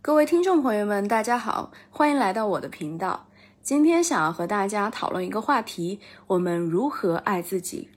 各位听众朋友们，大家好，欢迎来到我的频道。今天想要和大家讨论一个话题：我们如何爱自己？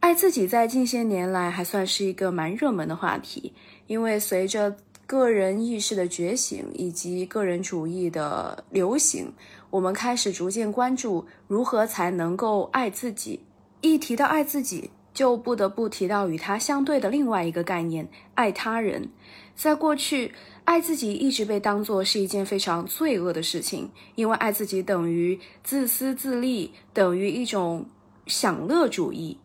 爱自己在近些年来还算是一个蛮热门的话题，因为随着个人意识的觉醒以及个人主义的流行，我们开始逐渐关注如何才能够爱自己。一提到爱自己，就不得不提到与它相对的另外一个概念——爱他人。在过去，爱自己一直被当作是一件非常罪恶的事情，因为爱自己等于自私自利，等于一种享乐主义；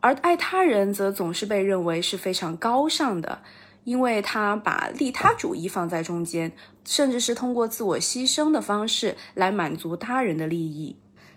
而爱他人则总是被认为是非常高尚的，因为他把利他主义放在中间，甚至是通过自我牺牲的方式来满足他人的利益。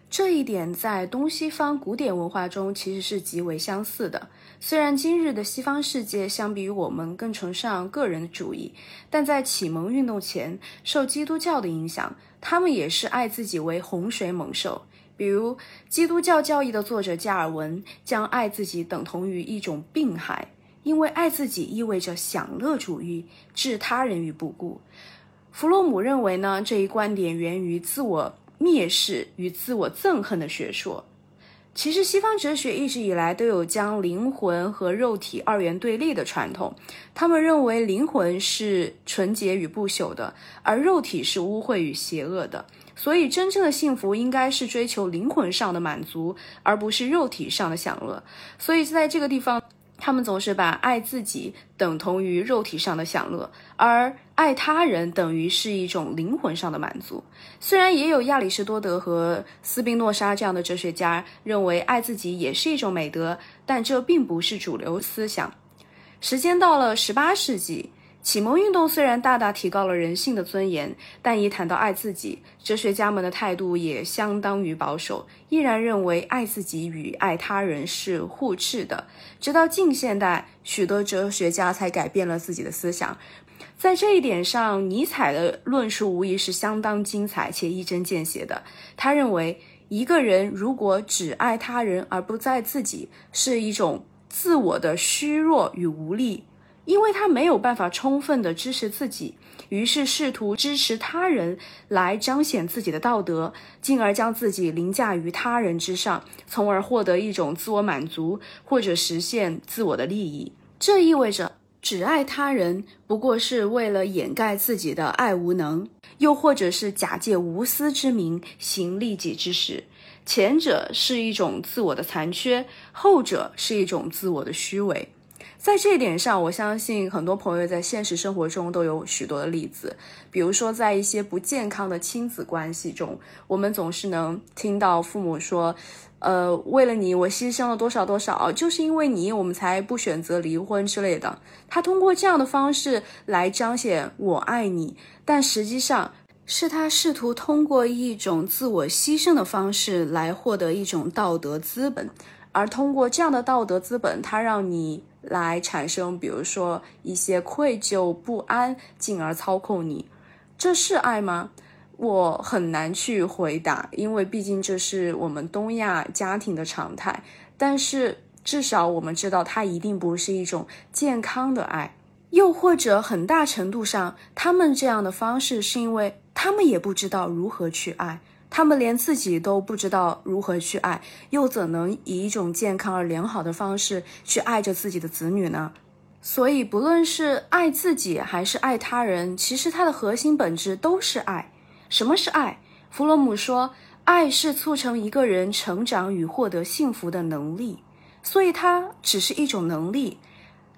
这一点在东西方古典文化中其实是极为相似的。虽然今日的西方世界相比于我们更崇尚个人主义，但在启蒙运动前，受基督教的影响，他们也是爱自己为洪水猛兽。比如，《基督教教义》的作者加尔文将爱自己等同于一种病害，因为爱自己意味着享乐主义，置他人于不顾。弗洛姆认为呢，这一观点源于自我。蔑视与自我憎恨的学说，其实西方哲学一直以来都有将灵魂和肉体二元对立的传统。他们认为灵魂是纯洁与不朽的，而肉体是污秽与邪恶的。所以，真正的幸福应该是追求灵魂上的满足，而不是肉体上的享乐。所以，在这个地方。他们总是把爱自己等同于肉体上的享乐，而爱他人等于是一种灵魂上的满足。虽然也有亚里士多德和斯宾诺莎这样的哲学家认为爱自己也是一种美德，但这并不是主流思想。时间到了十八世纪。启蒙运动虽然大大提高了人性的尊严，但一谈到爱自己，哲学家们的态度也相当于保守，依然认为爱自己与爱他人是互斥的。直到近现代，许多哲学家才改变了自己的思想。在这一点上，尼采的论述无疑是相当精彩且一针见血的。他认为，一个人如果只爱他人而不在自己，是一种自我的虚弱与无力。因为他没有办法充分的支持自己，于是试图支持他人来彰显自己的道德，进而将自己凌驾于他人之上，从而获得一种自我满足或者实现自我的利益。这意味着只爱他人不过是为了掩盖自己的爱无能，又或者是假借无私之名行利己之实。前者是一种自我的残缺，后者是一种自我的虚伪。在这一点上，我相信很多朋友在现实生活中都有许多的例子。比如说，在一些不健康的亲子关系中，我们总是能听到父母说：“呃，为了你，我牺牲了多少多少，就是因为你，我们才不选择离婚之类的。”他通过这样的方式来彰显我爱你，但实际上是他试图通过一种自我牺牲的方式来获得一种道德资本，而通过这样的道德资本，他让你。来产生，比如说一些愧疚、不安，进而操控你，这是爱吗？我很难去回答，因为毕竟这是我们东亚家庭的常态。但是至少我们知道，它一定不是一种健康的爱，又或者很大程度上，他们这样的方式是因为他们也不知道如何去爱。他们连自己都不知道如何去爱，又怎能以一种健康而良好的方式去爱着自己的子女呢？所以，不论是爱自己还是爱他人，其实它的核心本质都是爱。什么是爱？弗洛姆说，爱是促成一个人成长与获得幸福的能力。所以，它只是一种能力。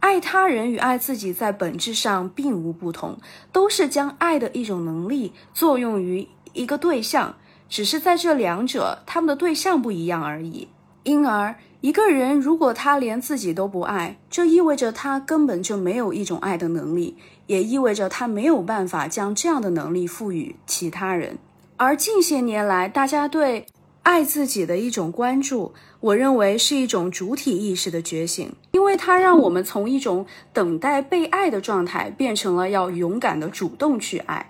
爱他人与爱自己在本质上并无不同，都是将爱的一种能力作用于一个对象。只是在这两者，他们的对象不一样而已。因而，一个人如果他连自己都不爱，这意味着他根本就没有一种爱的能力，也意味着他没有办法将这样的能力赋予其他人。而近些年来，大家对爱自己的一种关注，我认为是一种主体意识的觉醒，因为它让我们从一种等待被爱的状态，变成了要勇敢的主动去爱。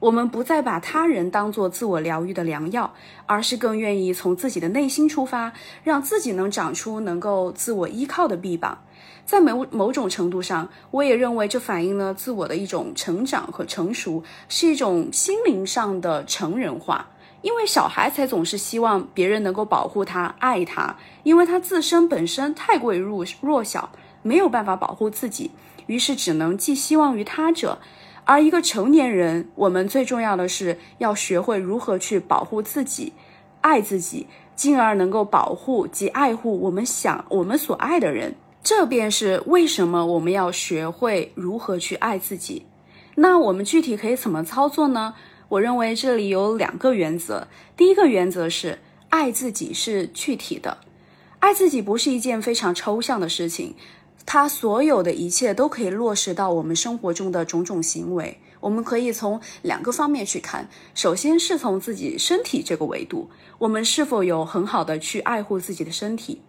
我们不再把他人当做自我疗愈的良药，而是更愿意从自己的内心出发，让自己能长出能够自我依靠的臂膀。在某某种程度上，我也认为这反映了自我的一种成长和成熟，是一种心灵上的成人化。因为小孩才总是希望别人能够保护他、爱他，因为他自身本身太过于弱弱小，没有办法保护自己，于是只能寄希望于他者。而一个成年人，我们最重要的是要学会如何去保护自己、爱自己，进而能够保护及爱护我们想、我们所爱的人。这便是为什么我们要学会如何去爱自己。那我们具体可以怎么操作呢？我认为这里有两个原则。第一个原则是爱自己是具体的，爱自己不是一件非常抽象的事情，它所有的一切都可以落实到我们生活中的种种行为。我们可以从两个方面去看，首先是从自己身体这个维度，我们是否有很好的去爱护自己的身体？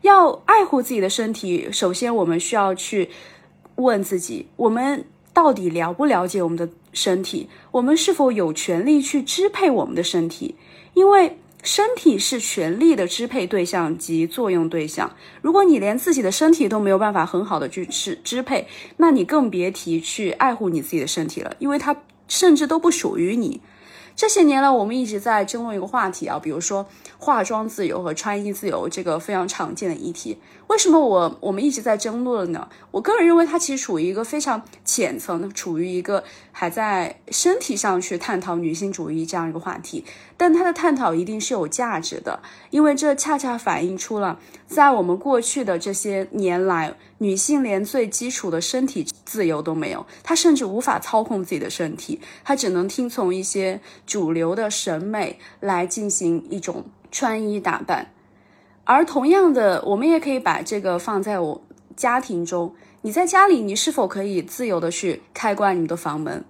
要爱护自己的身体，首先我们需要去问自己：我们到底了不了解我们的身体？我们是否有权利去支配我们的身体？因为身体是权力的支配对象及作用对象。如果你连自己的身体都没有办法很好的去支支配，那你更别提去爱护你自己的身体了，因为它甚至都不属于你。这些年来，我们一直在争论一个话题啊，比如说化妆自由和穿衣自由这个非常常见的议题。为什么我我们一直在争论呢？我个人认为它其实处于一个非常浅层的，处于一个还在身体上去探讨女性主义这样一个话题。但它的探讨一定是有价值的，因为这恰恰反映出了在我们过去的这些年来，女性连最基础的身体自由都没有，他甚至无法操控自己的身体，他只能听从一些主流的审美来进行一种穿衣打扮。而同样的，我们也可以把这个放在我家庭中。你在家里，你是否可以自由的去开关你的房门？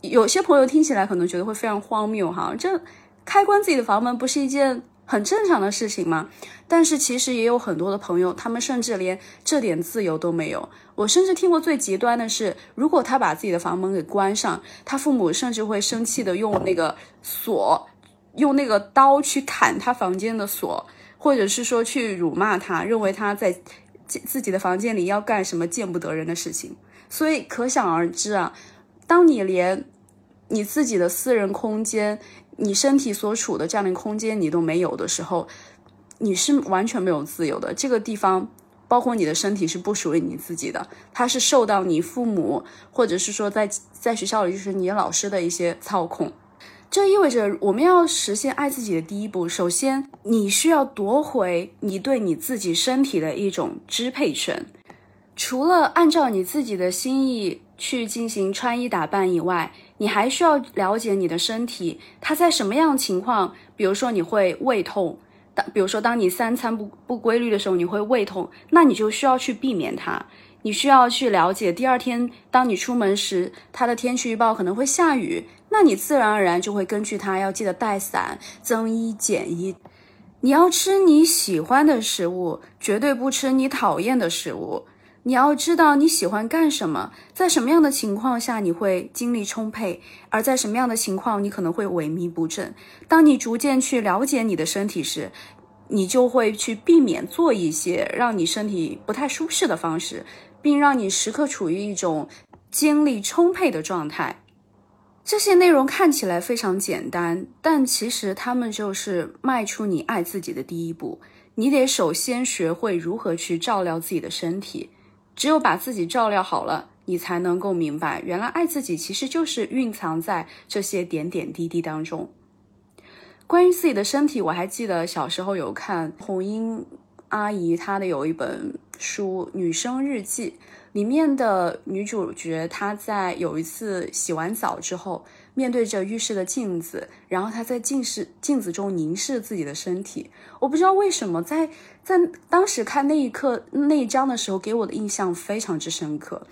有些朋友听起来可能觉得会非常荒谬哈，这开关自己的房门不是一件很正常的事情吗？但是其实也有很多的朋友，他们甚至连这点自由都没有。我甚至听过最极端的是，如果他把自己的房门给关上，他父母甚至会生气的用那个锁，用那个刀去砍他房间的锁。或者是说去辱骂他，认为他在自己的房间里要干什么见不得人的事情，所以可想而知啊，当你连你自己的私人空间、你身体所处的这样的空间你都没有的时候，你是完全没有自由的。这个地方，包括你的身体是不属于你自己的，它是受到你父母或者是说在在学校里就是你老师的一些操控。这意味着我们要实现爱自己的第一步，首先你需要夺回你对你自己身体的一种支配权。除了按照你自己的心意去进行穿衣打扮以外，你还需要了解你的身体，它在什么样情况，比如说你会胃痛，当比如说当你三餐不不规律的时候，你会胃痛，那你就需要去避免它。你需要去了解，第二天当你出门时，它的天气预报可能会下雨，那你自然而然就会根据它要记得带伞、增衣减衣。你要吃你喜欢的食物，绝对不吃你讨厌的食物。你要知道你喜欢干什么，在什么样的情况下你会精力充沛，而在什么样的情况你可能会萎靡不振。当你逐渐去了解你的身体时，你就会去避免做一些让你身体不太舒适的方式。并让你时刻处于一种精力充沛的状态。这些内容看起来非常简单，但其实他们就是迈出你爱自己的第一步。你得首先学会如何去照料自己的身体。只有把自己照料好了，你才能够明白，原来爱自己其实就是蕴藏在这些点点滴滴当中。关于自己的身体，我还记得小时候有看红英阿姨她的有一本。书《女生日记》里面的女主角，她在有一次洗完澡之后，面对着浴室的镜子，然后他在镜视镜子中凝视自己的身体。我不知道为什么，在在当时看那一刻那一章的时候，给我的印象非常之深刻。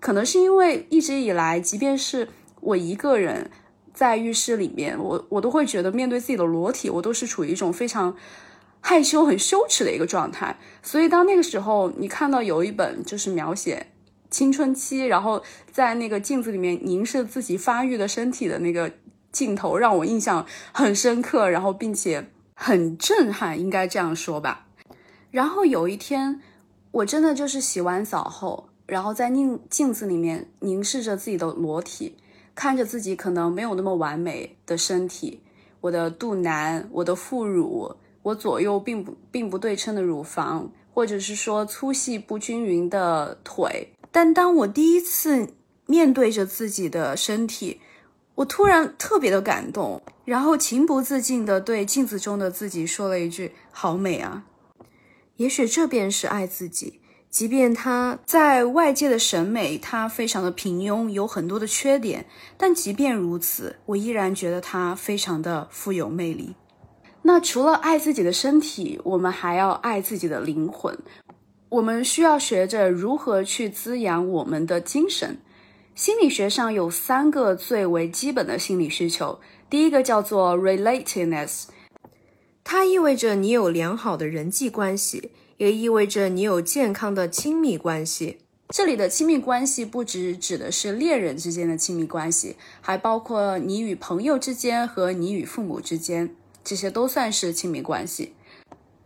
可能是因为一直以来，即便是我一个人在浴室里面，我我都会觉得面对自己的裸体，我都是处于一种非常。害羞、很羞耻的一个状态，所以当那个时候你看到有一本就是描写青春期，然后在那个镜子里面凝视自己发育的身体的那个镜头，让我印象很深刻，然后并且很震撼，应该这样说吧。然后有一天，我真的就是洗完澡后，然后在镜镜子里面凝视着自己的裸体，看着自己可能没有那么完美的身体，我的肚腩，我的副乳，我左右并不并不对称的乳房，或者是说粗细不均匀的腿。但当我第一次面对着自己的身体，我突然特别的感动，然后情不自禁地对镜子中的自己说了一句：“好美啊！”也许这便是爱自己，即便他在外界的审美，他非常的平庸，有很多的缺点，但即便如此，我依然觉得他非常的富有魅力。那除了爱自己的身体，我们还要爱自己的灵魂。我们需要学着如何去滋养我们的精神。心理学上有三个最为基本的心理需求，第一个叫做 relatedness。它意味着你有良好的人际关系，也意味着你有健康的亲密关系。这里的亲密关系不只指的是恋人之间的亲密关系，还包括你与朋友之间和你与父母之间，这些都算是亲密关系。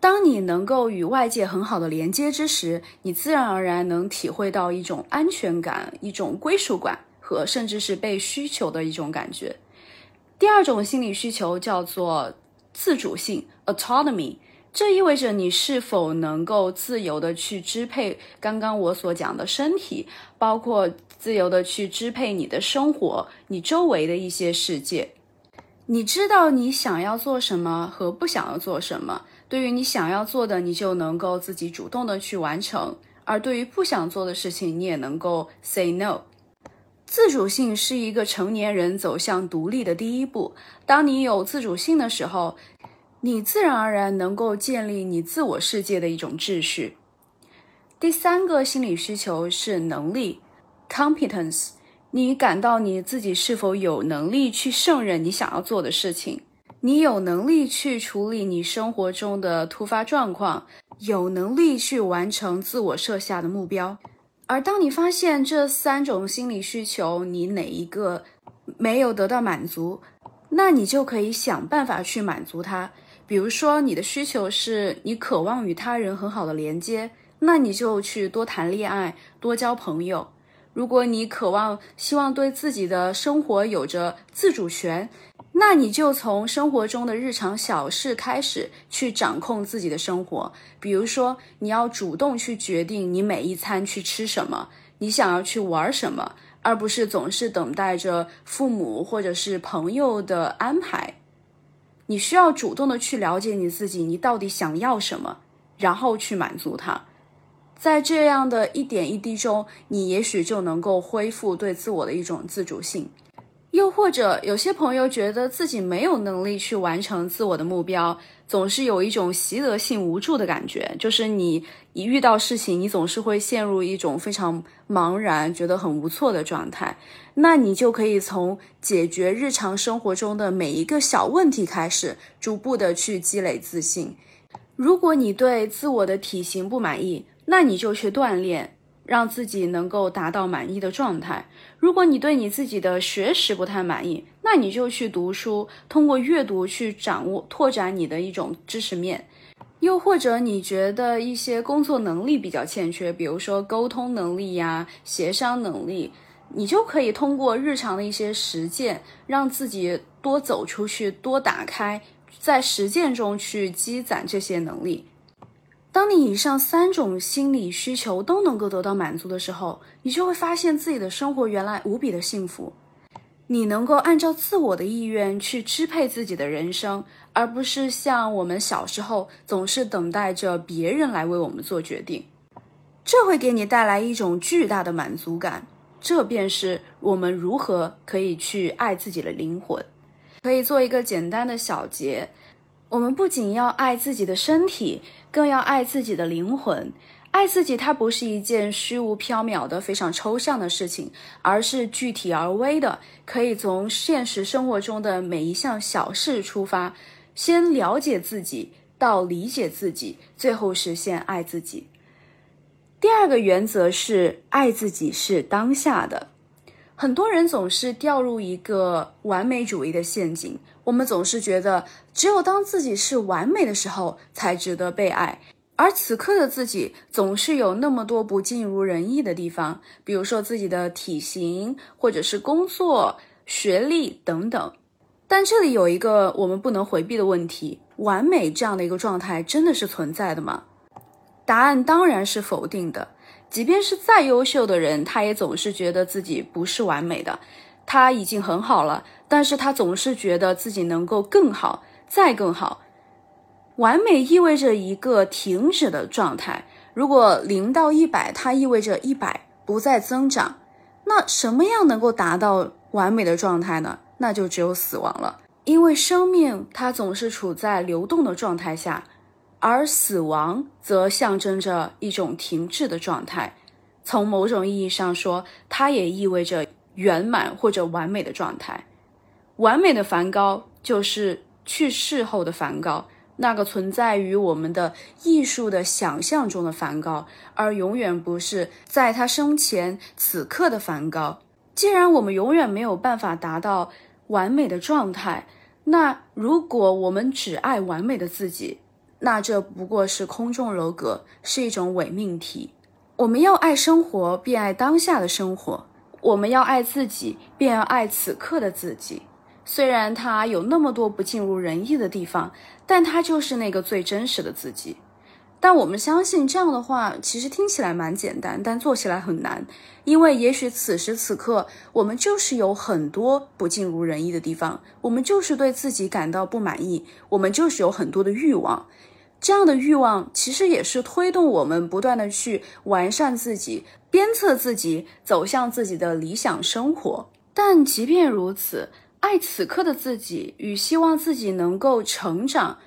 当你能够与外界很好的连接之时，你自然而然能体会到一种安全感、一种归属感和甚至是被需求的一种感觉。第二种心理需求叫做。自主性 （autonomy），这意味着你是否能够自由的去支配刚刚我所讲的身体，包括自由的去支配你的生活，你周围的一些世界。你知道你想要做什么和不想要做什么。对于你想要做的，你就能够自己主动的去完成；而对于不想做的事情，你也能够 say no。自主性是一个成年人走向独立的第一步。当你有自主性的时候，你自然而然能够建立你自我世界的一种秩序。第三个心理需求是能力 （competence）。你感到你自己是否有能力去胜任你想要做的事情？你有能力去处理你生活中的突发状况，有能力去完成自我设下的目标。而当你发现这三种心理需求，你哪一个没有得到满足，那你就可以想办法去满足它。比如说，你的需求是你渴望与他人很好的连接，那你就去多谈恋爱，多交朋友。如果你渴望希望对自己的生活有着自主权，那你就从生活中的日常小事开始去掌控自己的生活。比如说，你要主动去决定你每一餐去吃什么，你想要去玩什么，而不是总是等待着父母或者是朋友的安排。你需要主动的去了解你自己，你到底想要什么，然后去满足它。在这样的一点一滴中，你也许就能够恢复对自我的一种自主性。又或者，有些朋友觉得自己没有能力去完成自我的目标，总是有一种习得性无助的感觉。就是你一遇到事情，你总是会陷入一种非常茫然、觉得很无措的状态。那你就可以从解决日常生活中的每一个小问题开始，逐步的去积累自信。如果你对自我的体型不满意，那你就去锻炼。让自己能够达到满意的状态。如果你对你自己的学识不太满意，那你就去读书，通过阅读去掌握、拓展你的一种知识面。又或者你觉得一些工作能力比较欠缺，比如说沟通能力呀、协商能力，你就可以通过日常的一些实践，让自己多走出去、多打开，在实践中去积攒这些能力。当你以上三种心理需求都能够得到满足的时候，你就会发现自己的生活原来无比的幸福。你能够按照自我的意愿去支配自己的人生，而不是像我们小时候总是等待着别人来为我们做决定。这会给你带来一种巨大的满足感。这便是我们如何可以去爱自己的灵魂。可以做一个简单的小结。我们不仅要爱自己的身体，更要爱自己的灵魂。爱自己，它不是一件虚无缥缈的、非常抽象的事情，而是具体而微的，可以从现实生活中的每一项小事出发，先了解自己，到理解自己，最后实现爱自己。第二个原则是爱自己是当下的。很多人总是掉入一个完美主义的陷阱，我们总是觉得只有当自己是完美的时候才值得被爱，而此刻的自己总是有那么多不尽如人意的地方，比如说自己的体型，或者是工作、学历等等。但这里有一个我们不能回避的问题：完美这样的一个状态真的是存在的吗？答案当然是否定的。即便是再优秀的人，他也总是觉得自己不是完美的，他已经很好了，但是他总是觉得自己能够更好，再更好。完美意味着一个停止的状态，如果零到一百，它意味着一百不再增长。那什么样能够达到完美的状态呢？那就只有死亡了，因为生命它总是处在流动的状态下。而死亡则象征着一种停滞的状态，从某种意义上说，它也意味着圆满或者完美的状态。完美的梵高就是去世后的梵高，那个存在于我们的艺术的想象中的梵高，而永远不是在他生前此刻的梵高。既然我们永远没有办法达到完美的状态，那如果我们只爱完美的自己，那这不过是空中楼阁，是一种伪命题。我们要爱生活，便爱当下的生活；我们要爱自己，便要爱此刻的自己。虽然它有那么多不尽如人意的地方，但它就是那个最真实的自己。但我们相信这样的话，其实听起来蛮简单，但做起来很难。因为也许此时此刻，我们就是有很多不尽如人意的地方，我们就是对自己感到不满意，我们就是有很多的欲望。这样的欲望其实也是推动我们不断的去完善自己、鞭策自己走向自己的理想生活。但即便如此，爱此刻的自己与希望自己能够成长，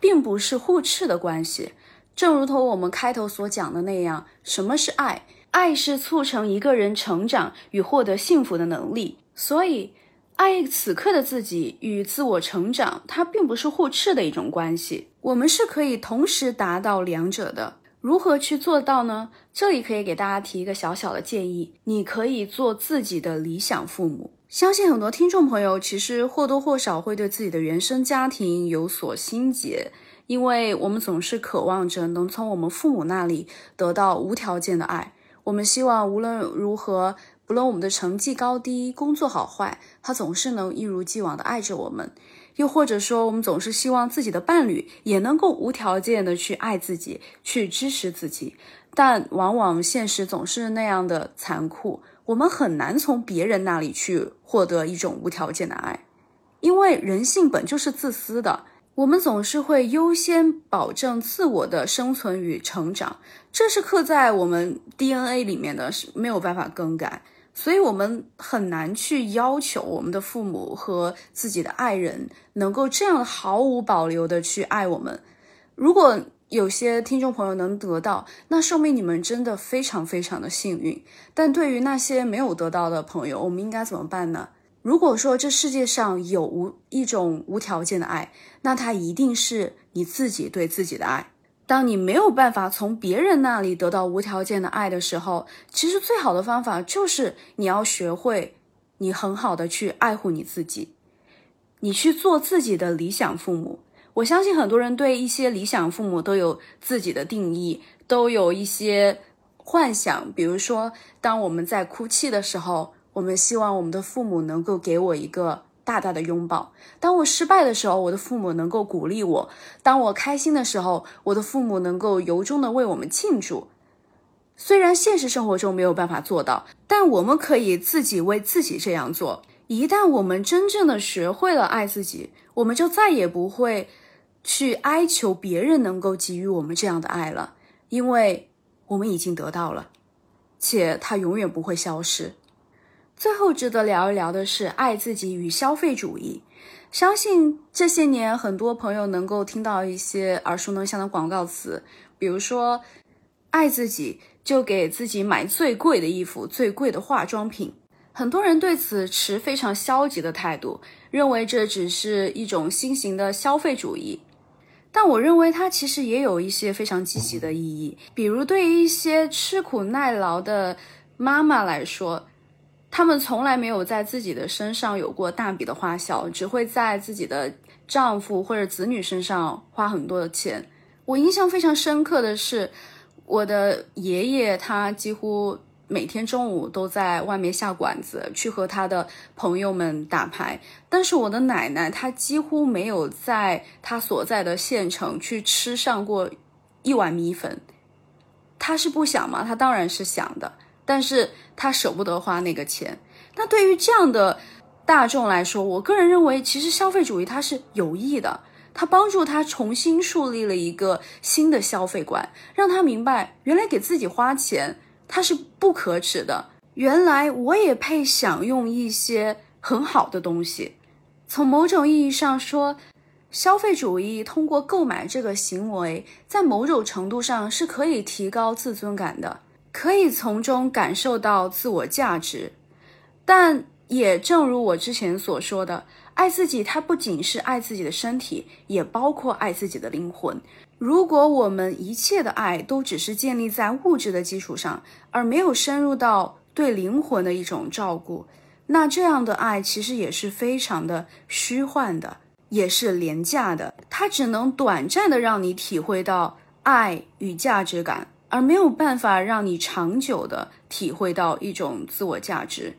并不是互斥的关系。正如同我们开头所讲的那样，什么是爱？爱是促成一个人成长与获得幸福的能力。所以。爱此刻的自己与自我成长，它并不是互斥的一种关系。我们是可以同时达到两者的。如何去做到呢？这里可以给大家提一个小小的建议：你可以做自己的理想父母。相信很多听众朋友其实或多或少会对自己的原生家庭有所心结，因为我们总是渴望着能从我们父母那里得到无条件的爱。我们希望无论如何。不论我们的成绩高低、工作好坏，他总是能一如既往的爱着我们；又或者说，我们总是希望自己的伴侣也能够无条件的去爱自己、去支持自己。但往往现实总是那样的残酷，我们很难从别人那里去获得一种无条件的爱，因为人性本就是自私的。我们总是会优先保证自我的生存与成长，这是刻在我们 DNA 里面的，是没有办法更改。所以，我们很难去要求我们的父母和自己的爱人能够这样毫无保留的去爱我们。如果有些听众朋友能得到，那说明你们真的非常非常的幸运。但对于那些没有得到的朋友，我们应该怎么办呢？如果说这世界上有无一种无条件的爱，那它一定是你自己对自己的爱。当你没有办法从别人那里得到无条件的爱的时候，其实最好的方法就是你要学会，你很好的去爱护你自己，你去做自己的理想父母。我相信很多人对一些理想父母都有自己的定义，都有一些幻想。比如说，当我们在哭泣的时候，我们希望我们的父母能够给我一个。大大的拥抱。当我失败的时候，我的父母能够鼓励我；当我开心的时候，我的父母能够由衷的为我们庆祝。虽然现实生活中没有办法做到，但我们可以自己为自己这样做。一旦我们真正的学会了爱自己，我们就再也不会去哀求别人能够给予我们这样的爱了，因为我们已经得到了，且它永远不会消失。最后值得聊一聊的是爱自己与消费主义。相信这些年很多朋友能够听到一些耳熟能详的广告词，比如说“爱自己就给自己买最贵的衣服、最贵的化妆品”。很多人对此持非常消极的态度，认为这只是一种新型的消费主义。但我认为它其实也有一些非常积极的意义，比如对于一些吃苦耐劳的妈妈来说，他们从来没有在自己的身上有过大笔的花销，只会在自己的丈夫或者子女身上花很多的钱。我印象非常深刻的是，我的爷爷他几乎。每天中午都在外面下馆子，去和他的朋友们打牌。但是我的奶奶她几乎没有在她所在的县城去吃上过一碗米粉。她是不想吗？她当然是想的，但是他舍不得花那个钱。那对于这样的大众来说，我个人认为，其实消费主义它是有益的，它帮助他重新树立了一个新的消费观，让他明白，原来给自己花钱。它是不可耻的。原来我也配享用一些很好的东西。从某种意义上说，消费主义通过购买这个行为，在某种程度上是可以提高自尊感的，可以从中感受到自我价值。但也正如我之前所说的，爱自己，它不仅是爱自己的身体，也包括爱自己的灵魂。如果我们一切的爱都只是建立在物质的基础上，而没有深入到对灵魂的一种照顾，那这样的爱其实也是非常的虚幻的，也是廉价的。它只能短暂的让你体会到爱与价值感，而没有办法让你长久的体会到一种自我价值。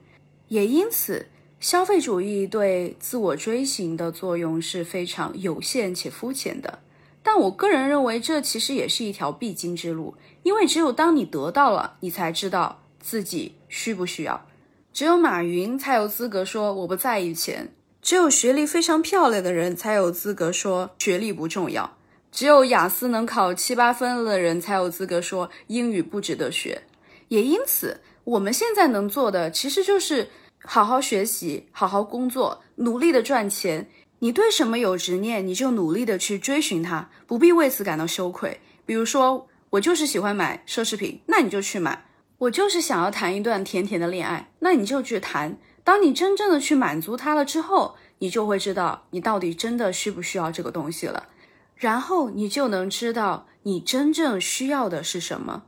也因此，消费主义对自我追寻的作用是非常有限且肤浅的。但我个人认为，这其实也是一条必经之路，因为只有当你得到了，你才知道自己需不需要。只有马云才有资格说我不在意钱，只有学历非常漂亮的人才有资格说学历不重要，只有雅思能考七八分的人才有资格说英语不值得学。也因此，我们现在能做的其实就是好好学习，好好工作，努力的赚钱。你对什么有执念，你就努力的去追寻它，不必为此感到羞愧。比如说，我就是喜欢买奢侈品，那你就去买；我就是想要谈一段甜甜的恋爱，那你就去谈。当你真正的去满足它了之后，你就会知道你到底真的需不需要这个东西了，然后你就能知道你真正需要的是什么。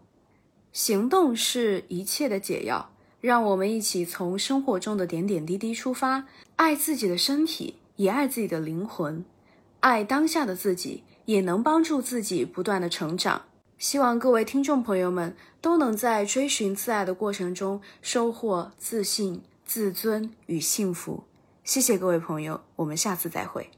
行动是一切的解药，让我们一起从生活中的点点滴滴出发，爱自己的身体。也爱自己的灵魂，爱当下的自己，也能帮助自己不断的成长。希望各位听众朋友们都能在追寻自爱的过程中收获自信、自尊与幸福。谢谢各位朋友，我们下次再会。